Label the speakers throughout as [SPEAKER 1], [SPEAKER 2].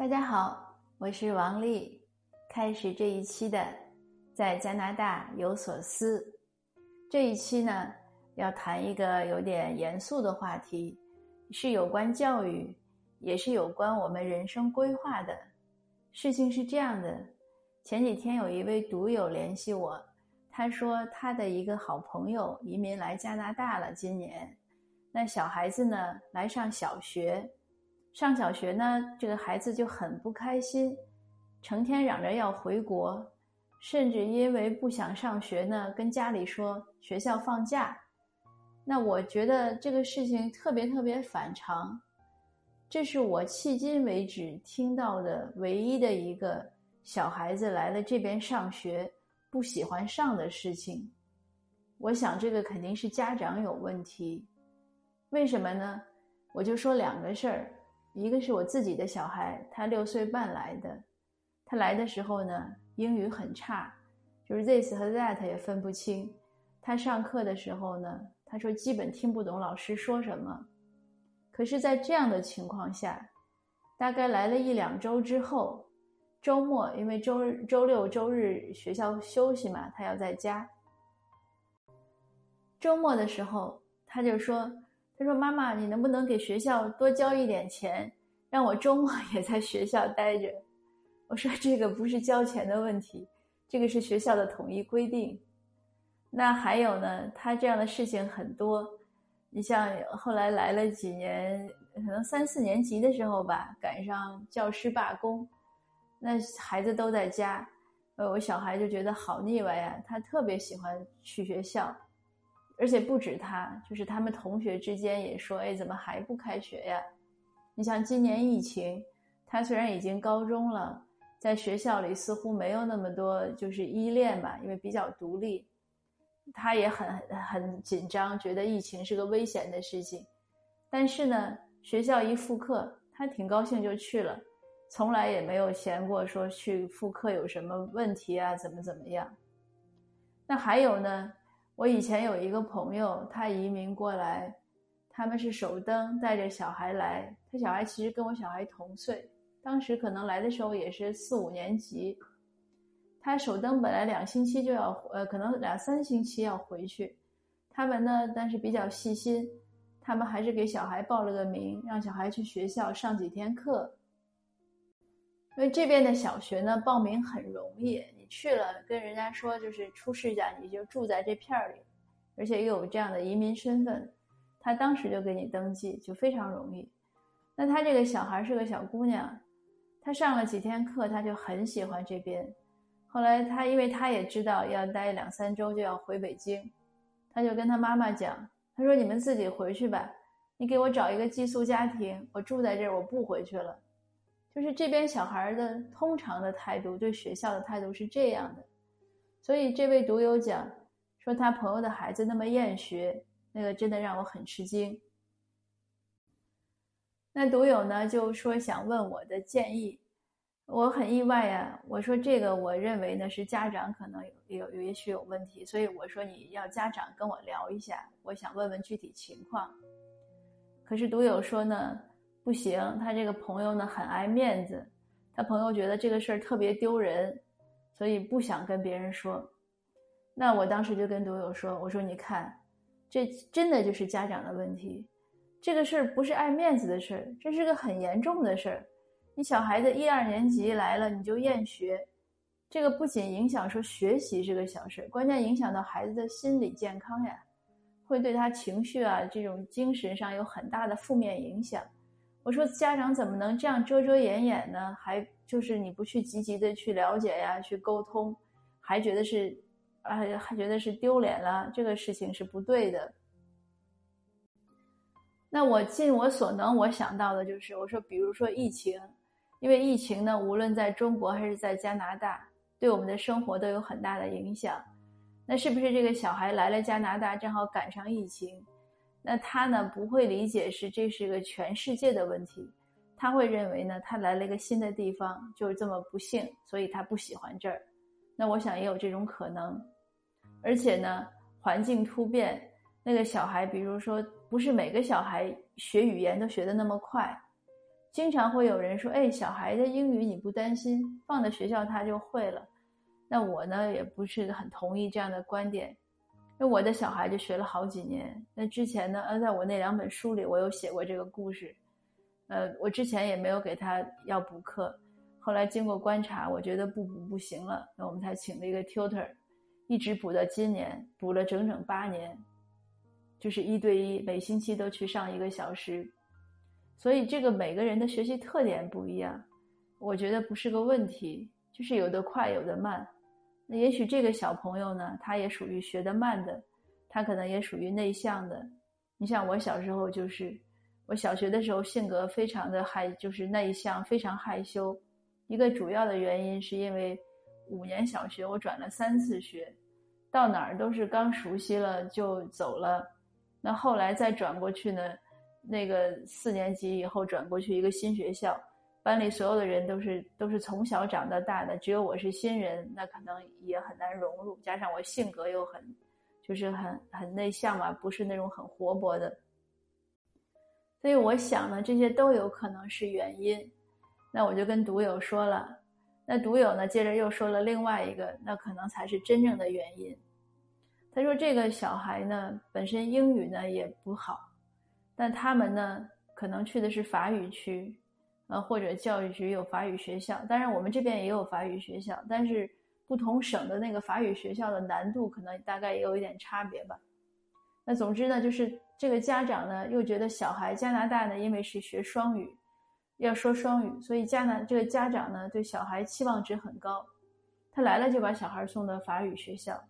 [SPEAKER 1] 大家好，我是王丽。开始这一期的在加拿大有所思。这一期呢，要谈一个有点严肃的话题，是有关教育，也是有关我们人生规划的。事情是这样的，前几天有一位读友联系我，他说他的一个好朋友移民来加拿大了，今年，那小孩子呢来上小学。上小学呢，这个孩子就很不开心，成天嚷着要回国，甚至因为不想上学呢，跟家里说学校放假。那我觉得这个事情特别特别反常，这是我迄今为止听到的唯一的一个小孩子来了这边上学不喜欢上的事情。我想这个肯定是家长有问题，为什么呢？我就说两个事儿。一个是我自己的小孩，他六岁半来的，他来的时候呢，英语很差，就是 this 和 that 也分不清。他上课的时候呢，他说基本听不懂老师说什么。可是，在这样的情况下，大概来了一两周之后，周末因为周周六周日学校休息嘛，他要在家。周末的时候，他就说。他说：“妈妈，你能不能给学校多交一点钱，让我周末也在学校待着？”我说：“这个不是交钱的问题，这个是学校的统一规定。”那还有呢？他这样的事情很多。你像后来来了几年，可能三四年级的时候吧，赶上教师罢工，那孩子都在家，呃，我小孩就觉得好腻歪呀，他特别喜欢去学校。而且不止他，就是他们同学之间也说：“哎，怎么还不开学呀？”你像今年疫情，他虽然已经高中了，在学校里似乎没有那么多就是依恋吧，因为比较独立，他也很很紧张，觉得疫情是个危险的事情。但是呢，学校一复课，他挺高兴就去了，从来也没有嫌过说去复课有什么问题啊，怎么怎么样。那还有呢？我以前有一个朋友，他移民过来，他们是首登带着小孩来，他小孩其实跟我小孩同岁，当时可能来的时候也是四五年级。他首登本来两星期就要，呃，可能两三星期要回去，他们呢，但是比较细心，他们还是给小孩报了个名，让小孩去学校上几天课。因为这边的小学呢，报名很容易。去了，跟人家说就是出示一下，你就住在这片儿里，而且又有这样的移民身份，他当时就给你登记，就非常容易。那他这个小孩是个小姑娘，她上了几天课，她就很喜欢这边。后来她，因为她也知道要待两三周就要回北京，她就跟她妈妈讲，她说：“你们自己回去吧，你给我找一个寄宿家庭，我住在这儿，我不回去了。”就是这边小孩的通常的态度，对学校的态度是这样的，所以这位读友讲说他朋友的孩子那么厌学，那个真的让我很吃惊。那读友呢就说想问我的建议，我很意外呀。我说这个我认为呢是家长可能有有也许有问题，所以我说你要家长跟我聊一下，我想问问具体情况。可是读友说呢。不行，他这个朋友呢很爱面子，他朋友觉得这个事儿特别丢人，所以不想跟别人说。那我当时就跟读友说：“我说你看，这真的就是家长的问题，这个事儿不是爱面子的事儿，这是个很严重的事儿。你小孩子一二年级来了你就厌学，这个不仅影响说学习是个小事，关键影响到孩子的心理健康呀，会对他情绪啊这种精神上有很大的负面影响。”我说家长怎么能这样遮遮掩掩呢？还就是你不去积极的去了解呀，去沟通，还觉得是，啊，还觉得是丢脸了，这个事情是不对的。那我尽我所能，我想到的就是，我说，比如说疫情，因为疫情呢，无论在中国还是在加拿大，对我们的生活都有很大的影响。那是不是这个小孩来了加拿大，正好赶上疫情？那他呢不会理解是这是个全世界的问题，他会认为呢他来了一个新的地方就是这么不幸，所以他不喜欢这儿。那我想也有这种可能，而且呢环境突变，那个小孩比如说不是每个小孩学语言都学的那么快，经常会有人说：“哎，小孩的英语你不担心，放在学校他就会了。”那我呢也不是很同意这样的观点。那我的小孩就学了好几年。那之前呢，呃，在我那两本书里，我有写过这个故事。呃，我之前也没有给他要补课，后来经过观察，我觉得不补不行了，那我们才请了一个 tutor，一直补到今年，补了整整八年，就是一对一，每星期都去上一个小时。所以这个每个人的学习特点不一样，我觉得不是个问题，就是有的快，有的慢。那也许这个小朋友呢，他也属于学得慢的，他可能也属于内向的。你像我小时候就是。我小学的时候性格非常的害，就是内向，非常害羞。一个主要的原因是因为五年小学我转了三次学，到哪儿都是刚熟悉了就走了。那后来再转过去呢，那个四年级以后转过去一个新学校，班里所有的人都是都是从小长到大的，只有我是新人，那可能也很难融入。加上我性格又很，就是很很内向嘛，不是那种很活泼的。所以我想呢，这些都有可能是原因。那我就跟读友说了，那读友呢，接着又说了另外一个，那可能才是真正的原因。他说这个小孩呢，本身英语呢也不好，但他们呢可能去的是法语区，呃，或者教育局有法语学校。当然我们这边也有法语学校，但是不同省的那个法语学校的难度可能大概也有一点差别吧。那总之呢，就是这个家长呢又觉得小孩加拿大呢，因为是学双语，要说双语，所以加拿这个家长呢对小孩期望值很高，他来了就把小孩送到法语学校。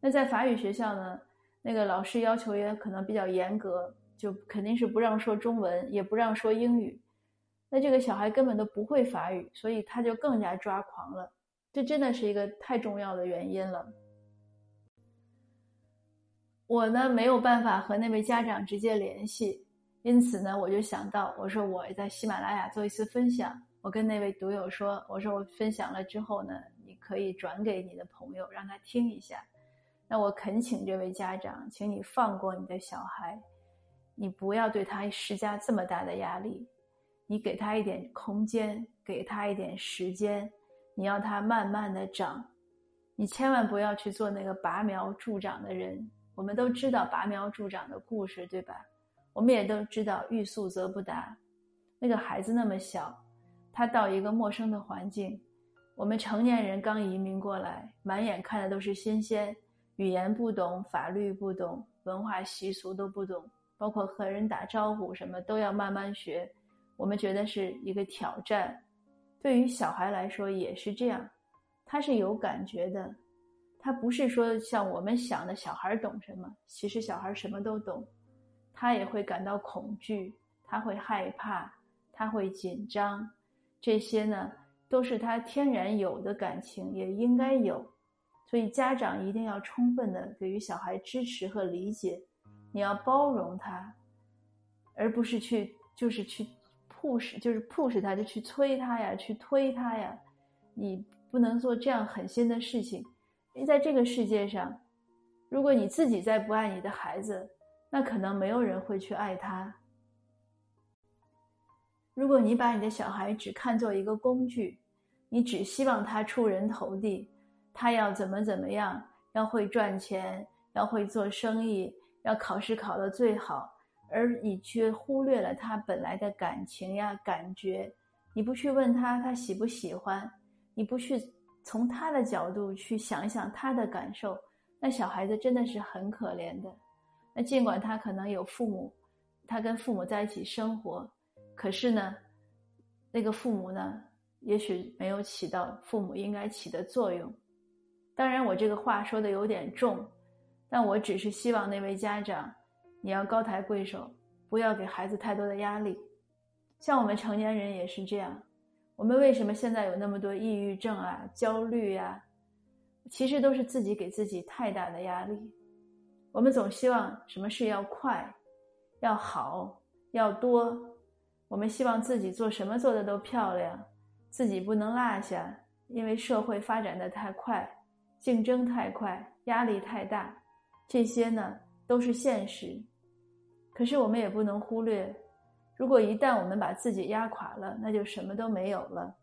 [SPEAKER 1] 那在法语学校呢，那个老师要求也可能比较严格，就肯定是不让说中文，也不让说英语。那这个小孩根本都不会法语，所以他就更加抓狂了。这真的是一个太重要的原因了。我呢没有办法和那位家长直接联系，因此呢，我就想到，我说我在喜马拉雅做一次分享，我跟那位读友说，我说我分享了之后呢，你可以转给你的朋友，让他听一下。那我恳请这位家长，请你放过你的小孩，你不要对他施加这么大的压力，你给他一点空间，给他一点时间，你要他慢慢的长，你千万不要去做那个拔苗助长的人。我们都知道拔苗助长的故事，对吧？我们也都知道欲速则不达。那个孩子那么小，他到一个陌生的环境，我们成年人刚移民过来，满眼看的都是新鲜，语言不懂，法律不懂，文化习俗都不懂，包括和人打招呼什么都要慢慢学。我们觉得是一个挑战。对于小孩来说也是这样，他是有感觉的。他不是说像我们想的小孩懂什么，其实小孩什么都懂，他也会感到恐惧，他会害怕，他会紧张，这些呢都是他天然有的感情，也应该有。所以家长一定要充分的给予小孩支持和理解，你要包容他，而不是去就是去 push，就是 push 他，就去催他呀，去推他呀，你不能做这样狠心的事情。因为在这个世界上，如果你自己再不爱你的孩子，那可能没有人会去爱他。如果你把你的小孩只看作一个工具，你只希望他出人头地，他要怎么怎么样，要会赚钱，要会做生意，要考试考得最好，而你却忽略了他本来的感情呀、感觉，你不去问他他喜不喜欢，你不去。从他的角度去想一想他的感受，那小孩子真的是很可怜的。那尽管他可能有父母，他跟父母在一起生活，可是呢，那个父母呢，也许没有起到父母应该起的作用。当然，我这个话说的有点重，但我只是希望那位家长，你要高抬贵手，不要给孩子太多的压力。像我们成年人也是这样。我们为什么现在有那么多抑郁症啊、焦虑呀？其实都是自己给自己太大的压力。我们总希望什么事要快、要好、要多。我们希望自己做什么做的都漂亮，自己不能落下。因为社会发展的太快，竞争太快，压力太大，这些呢都是现实。可是我们也不能忽略，如果一旦我们把自己压垮了，那就什么都没有了。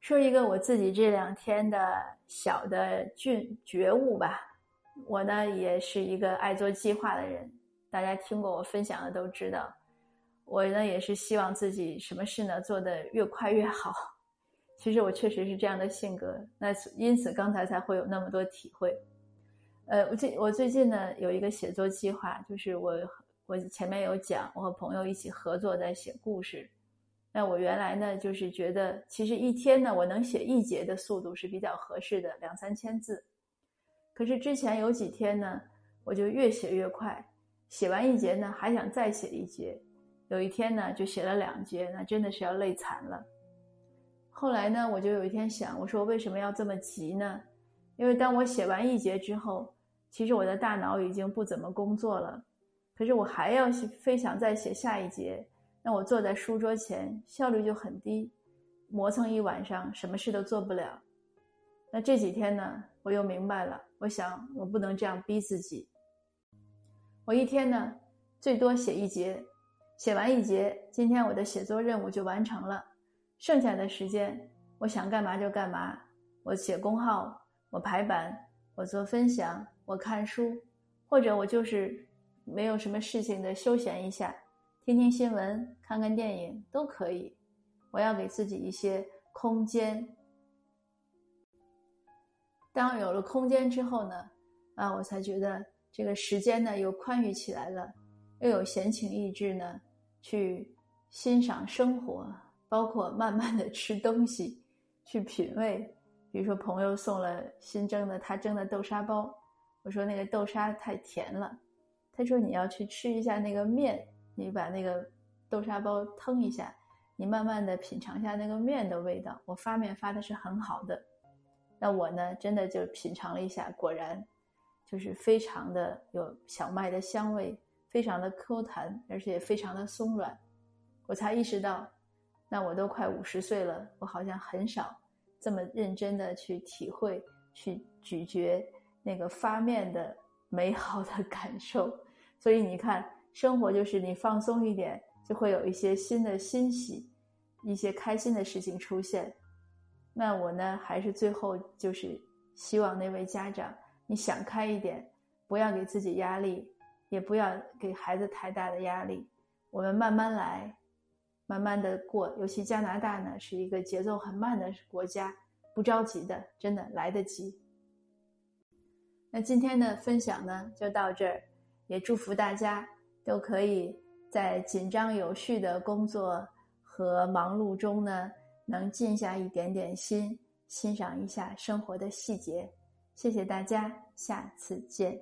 [SPEAKER 1] 说一个我自己这两天的小的觉觉悟吧。我呢也是一个爱做计划的人，大家听过我分享的都知道。我呢也是希望自己什么事呢做得越快越好。其实我确实是这样的性格，那因此刚才才会有那么多体会。呃，我最我最近呢有一个写作计划，就是我我前面有讲，我和朋友一起合作在写故事。那我原来呢就是觉得，其实一天呢我能写一节的速度是比较合适的，两三千字。可是之前有几天呢，我就越写越快，写完一节呢还想再写一节，有一天呢就写了两节，那真的是要累惨了。后来呢，我就有一天想，我说为什么要这么急呢？因为当我写完一节之后，其实我的大脑已经不怎么工作了，可是我还要非想再写下一节，那我坐在书桌前效率就很低，磨蹭一晚上，什么事都做不了。那这几天呢，我又明白了。我想，我不能这样逼自己。我一天呢，最多写一节，写完一节，今天我的写作任务就完成了。剩下的时间，我想干嘛就干嘛。我写公号，我排版，我做分享，我看书，或者我就是没有什么事情的休闲一下，听听新闻，看看电影都可以。我要给自己一些空间。当有了空间之后呢，啊，我才觉得这个时间呢又宽裕起来了，又有闲情逸致呢去欣赏生活，包括慢慢的吃东西，去品味。比如说朋友送了新蒸的他蒸的豆沙包，我说那个豆沙太甜了，他说你要去吃一下那个面，你把那个豆沙包腾一下，你慢慢的品尝一下那个面的味道。我发面发的是很好的。那我呢，真的就品尝了一下，果然就是非常的有小麦的香味，非常的 Q 弹，而且非常的松软。我才意识到，那我都快五十岁了，我好像很少这么认真的去体会、去咀嚼那个发面的美好的感受。所以你看，生活就是你放松一点，就会有一些新的欣喜，一些开心的事情出现。那我呢，还是最后就是希望那位家长，你想开一点，不要给自己压力，也不要给孩子太大的压力。我们慢慢来，慢慢的过。尤其加拿大呢，是一个节奏很慢的国家，不着急的，真的来得及。那今天的分享呢，就到这儿，也祝福大家都可以在紧张有序的工作和忙碌中呢。能静下一点点心，欣赏一下生活的细节。谢谢大家，下次见。